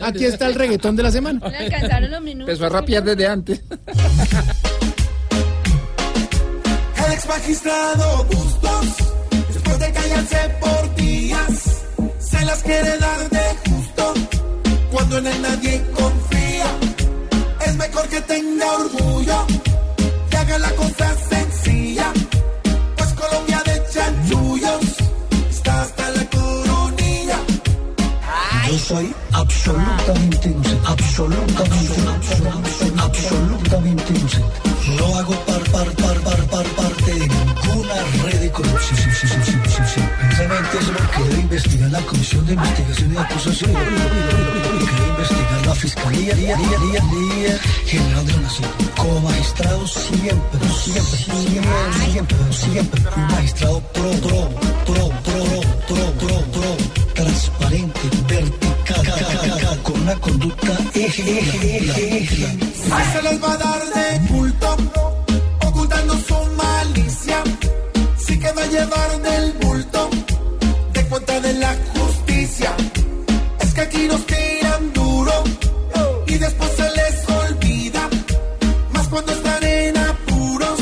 Aquí está el reggaetón de la semana. Le alcanzaron los minutos. Empezó a rapear desde antes. El ex magistrado Bustos, después de callarse por días, se las quiere dar de justo cuando en él nadie confía. Es mejor que tenga orgullo Yo soy absolutamente inocente, absolutamente, absolutamente, absolutamente inocente. No hago par, par, par, par, par, parte de ninguna red de corrupción. Sí, sí, sí, sí, sí, sí. Precisamente eso investigar la Comisión de Investigación y Acusación. Lo que debe investigar la Fiscalía día, General de la Nación. Como magistrado siempre, siempre, siempre, siempre, siempre fui magistrado pro, transparente, vertical, ca- ca- ca- con una conducta ejemplar. Se les va a dar de culto, ocultando su malicia, sí que va a llevar del bulto, de cuenta de la justicia. Es que aquí nos tiran duro y después se les olvida, más cuando están en apuros,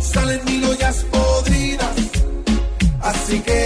salen mil ollas podridas. Así que